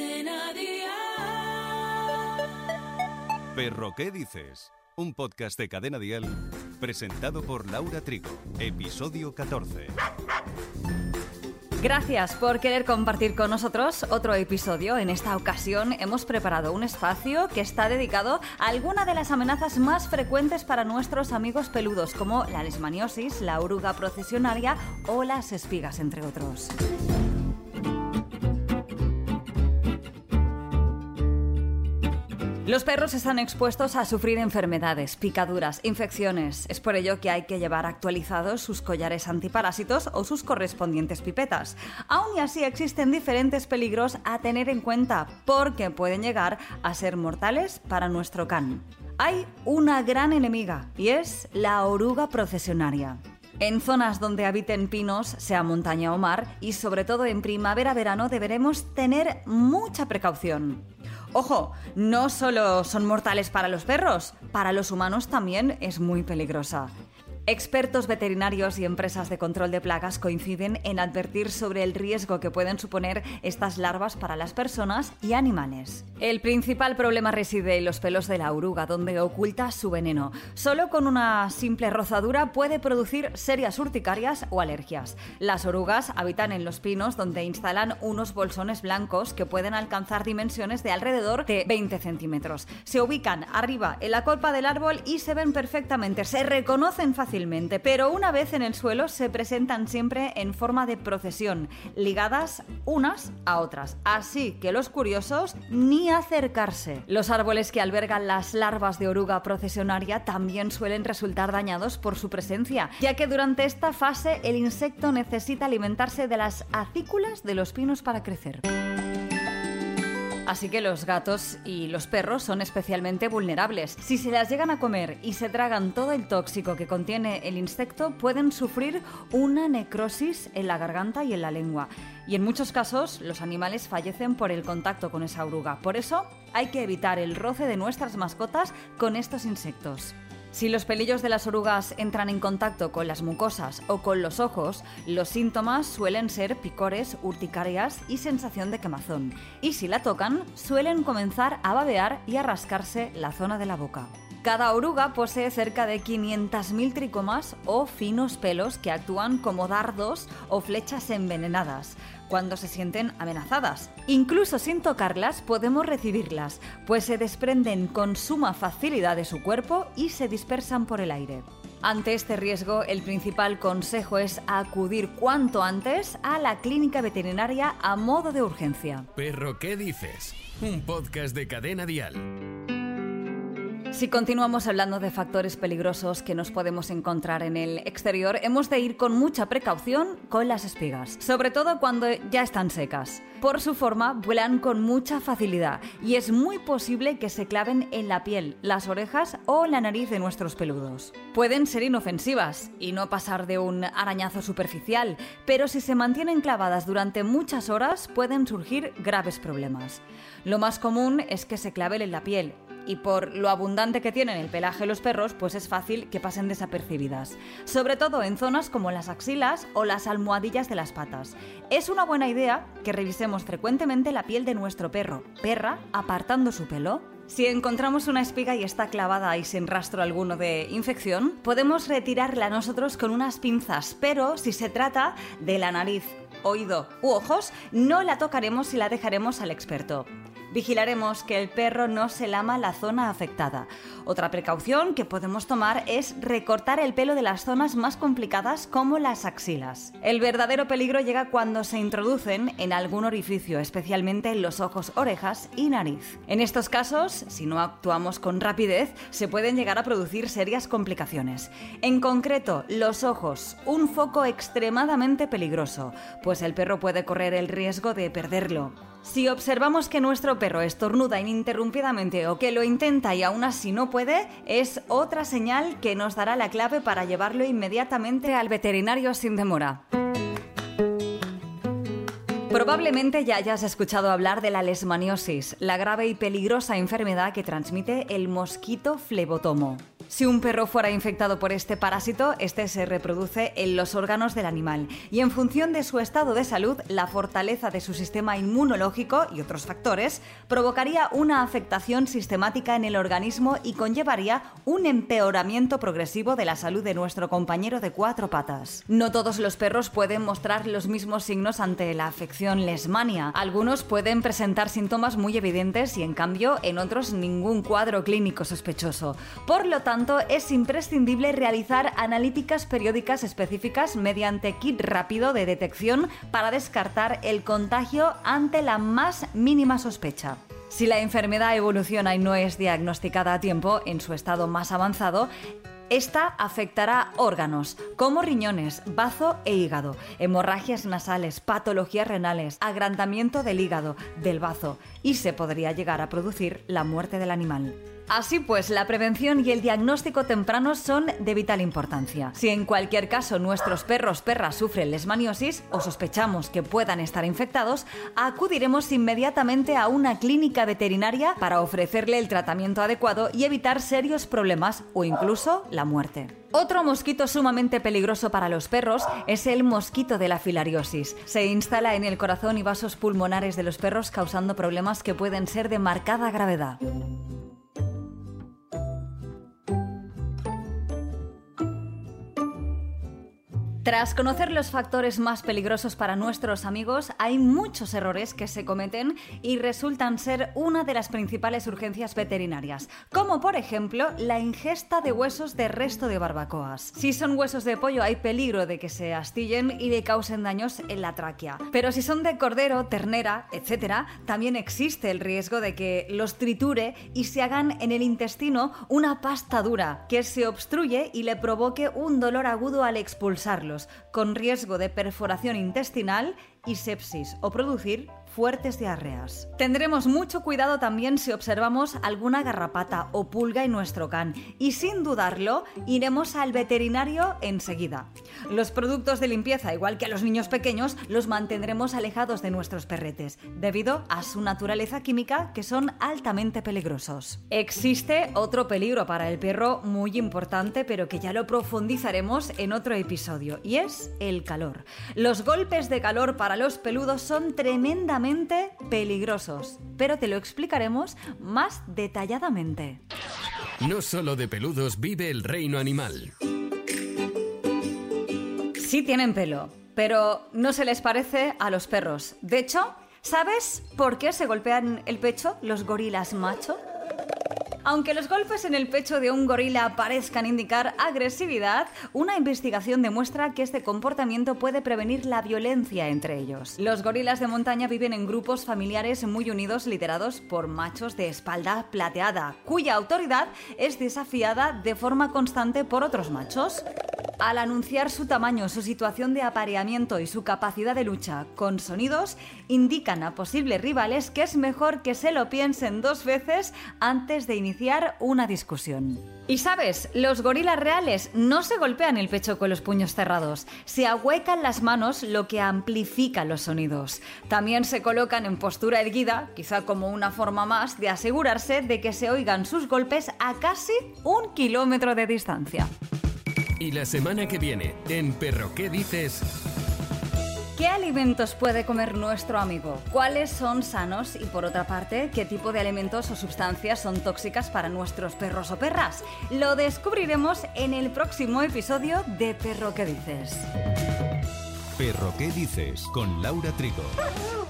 Cadena Dial. Perro, ¿qué dices? Un podcast de Cadena Dial presentado por Laura Trigo. Episodio 14. Gracias por querer compartir con nosotros otro episodio. En esta ocasión hemos preparado un espacio que está dedicado a alguna de las amenazas más frecuentes para nuestros amigos peludos, como la lesmaniosis, la oruga procesionaria o las espigas, entre otros. Los perros están expuestos a sufrir enfermedades, picaduras, infecciones. Es por ello que hay que llevar actualizados sus collares antiparásitos o sus correspondientes pipetas. Aún y así existen diferentes peligros a tener en cuenta porque pueden llegar a ser mortales para nuestro can. Hay una gran enemiga y es la oruga procesionaria. En zonas donde habiten pinos, sea montaña o mar, y sobre todo en primavera-verano deberemos tener mucha precaución. Ojo, no solo son mortales para los perros, para los humanos también es muy peligrosa. Expertos veterinarios y empresas de control de plagas coinciden en advertir sobre el riesgo que pueden suponer estas larvas para las personas y animales. El principal problema reside en los pelos de la oruga, donde oculta su veneno. Solo con una simple rozadura puede producir serias urticarias o alergias. Las orugas habitan en los pinos, donde instalan unos bolsones blancos que pueden alcanzar dimensiones de alrededor de 20 centímetros. Se ubican arriba en la copa del árbol y se ven perfectamente, se reconocen fácilmente pero una vez en el suelo se presentan siempre en forma de procesión, ligadas unas a otras. Así que los curiosos ni acercarse. Los árboles que albergan las larvas de oruga procesionaria también suelen resultar dañados por su presencia, ya que durante esta fase el insecto necesita alimentarse de las acículas de los pinos para crecer. Así que los gatos y los perros son especialmente vulnerables. Si se las llegan a comer y se tragan todo el tóxico que contiene el insecto, pueden sufrir una necrosis en la garganta y en la lengua. Y en muchos casos los animales fallecen por el contacto con esa oruga. Por eso hay que evitar el roce de nuestras mascotas con estos insectos. Si los pelillos de las orugas entran en contacto con las mucosas o con los ojos, los síntomas suelen ser picores, urticarias y sensación de quemazón. Y si la tocan, suelen comenzar a babear y a rascarse la zona de la boca. Cada oruga posee cerca de 500.000 tricomas o finos pelos que actúan como dardos o flechas envenenadas cuando se sienten amenazadas. Incluso sin tocarlas podemos recibirlas, pues se desprenden con suma facilidad de su cuerpo y se dispersan por el aire. Ante este riesgo, el principal consejo es acudir cuanto antes a la clínica veterinaria a modo de urgencia. Perro, ¿qué dices? Un podcast de cadena dial. Si continuamos hablando de factores peligrosos que nos podemos encontrar en el exterior, hemos de ir con mucha precaución con las espigas, sobre todo cuando ya están secas. Por su forma, vuelan con mucha facilidad y es muy posible que se claven en la piel, las orejas o la nariz de nuestros peludos. Pueden ser inofensivas y no pasar de un arañazo superficial, pero si se mantienen clavadas durante muchas horas pueden surgir graves problemas. Lo más común es que se claven en la piel y por lo abundante que tienen el pelaje los perros, pues es fácil que pasen desapercibidas, sobre todo en zonas como las axilas o las almohadillas de las patas. Es una buena idea que revisemos frecuentemente la piel de nuestro perro, perra, apartando su pelo. Si encontramos una espiga y está clavada y sin rastro alguno de infección, podemos retirarla nosotros con unas pinzas, pero si se trata de la nariz, oído u ojos, no la tocaremos y la dejaremos al experto. Vigilaremos que el perro no se lama la zona afectada. Otra precaución que podemos tomar es recortar el pelo de las zonas más complicadas como las axilas. El verdadero peligro llega cuando se introducen en algún orificio, especialmente en los ojos, orejas y nariz. En estos casos, si no actuamos con rapidez, se pueden llegar a producir serias complicaciones. En concreto, los ojos, un foco extremadamente peligroso, pues el perro puede correr el riesgo de perderlo. Si observamos que nuestro perro estornuda ininterrumpidamente o que lo intenta y aún así no puede, es otra señal que nos dará la clave para llevarlo inmediatamente al veterinario sin demora. Probablemente ya hayas escuchado hablar de la lesmaniosis, la grave y peligrosa enfermedad que transmite el mosquito flebotomo. Si un perro fuera infectado por este parásito, este se reproduce en los órganos del animal y en función de su estado de salud, la fortaleza de su sistema inmunológico y otros factores provocaría una afectación sistemática en el organismo y conllevaría un empeoramiento progresivo de la salud de nuestro compañero de cuatro patas. No todos los perros pueden mostrar los mismos signos ante la afección lesmania. Algunos pueden presentar síntomas muy evidentes y en cambio en otros ningún cuadro clínico sospechoso. Por lo tanto, es imprescindible realizar analíticas periódicas específicas mediante kit rápido de detección para descartar el contagio ante la más mínima sospecha. Si la enfermedad evoluciona y no es diagnosticada a tiempo en su estado más avanzado, esta afectará órganos como riñones, bazo e hígado, hemorragias nasales, patologías renales, agrandamiento del hígado, del bazo y se podría llegar a producir la muerte del animal. Así pues, la prevención y el diagnóstico temprano son de vital importancia. Si en cualquier caso nuestros perros perras sufren lesmaniosis o sospechamos que puedan estar infectados, acudiremos inmediatamente a una clínica veterinaria para ofrecerle el tratamiento adecuado y evitar serios problemas o incluso la muerte. Otro mosquito sumamente peligroso para los perros es el mosquito de la filariosis. Se instala en el corazón y vasos pulmonares de los perros causando problemas que pueden ser de marcada gravedad. Tras conocer los factores más peligrosos para nuestros amigos, hay muchos errores que se cometen y resultan ser una de las principales urgencias veterinarias, como por ejemplo la ingesta de huesos de resto de barbacoas. Si son huesos de pollo hay peligro de que se astillen y le causen daños en la tráquea, pero si son de cordero, ternera, etc., también existe el riesgo de que los triture y se hagan en el intestino una pasta dura que se obstruye y le provoque un dolor agudo al expulsarlo con riesgo de perforación intestinal y sepsis o producir fuertes diarreas. Tendremos mucho cuidado también si observamos alguna garrapata o pulga en nuestro can y sin dudarlo iremos al veterinario enseguida. Los productos de limpieza, igual que a los niños pequeños, los mantendremos alejados de nuestros perretes debido a su naturaleza química que son altamente peligrosos. Existe otro peligro para el perro muy importante pero que ya lo profundizaremos en otro episodio y es el calor. Los golpes de calor para los peludos son tremendamente peligrosos, pero te lo explicaremos más detalladamente. No solo de peludos vive el reino animal. Sí tienen pelo, pero no se les parece a los perros. De hecho, ¿sabes por qué se golpean el pecho los gorilas macho? Aunque los golpes en el pecho de un gorila parezcan indicar agresividad, una investigación demuestra que este comportamiento puede prevenir la violencia entre ellos. Los gorilas de montaña viven en grupos familiares muy unidos liderados por machos de espalda plateada, cuya autoridad es desafiada de forma constante por otros machos. Al anunciar su tamaño, su situación de apareamiento y su capacidad de lucha con sonidos, indican a posibles rivales que es mejor que se lo piensen dos veces antes de iniciar una discusión. Y sabes, los gorilas reales no se golpean el pecho con los puños cerrados, se ahuecan las manos lo que amplifica los sonidos. También se colocan en postura erguida, quizá como una forma más de asegurarse de que se oigan sus golpes a casi un kilómetro de distancia. Y la semana que viene, en Perro ¿Qué dices? ¿Qué alimentos puede comer nuestro amigo? ¿Cuáles son sanos? Y por otra parte, ¿qué tipo de alimentos o sustancias son tóxicas para nuestros perros o perras? Lo descubriremos en el próximo episodio de Perro ¿Qué dices? Perro ¿Qué dices? Con Laura Trigo.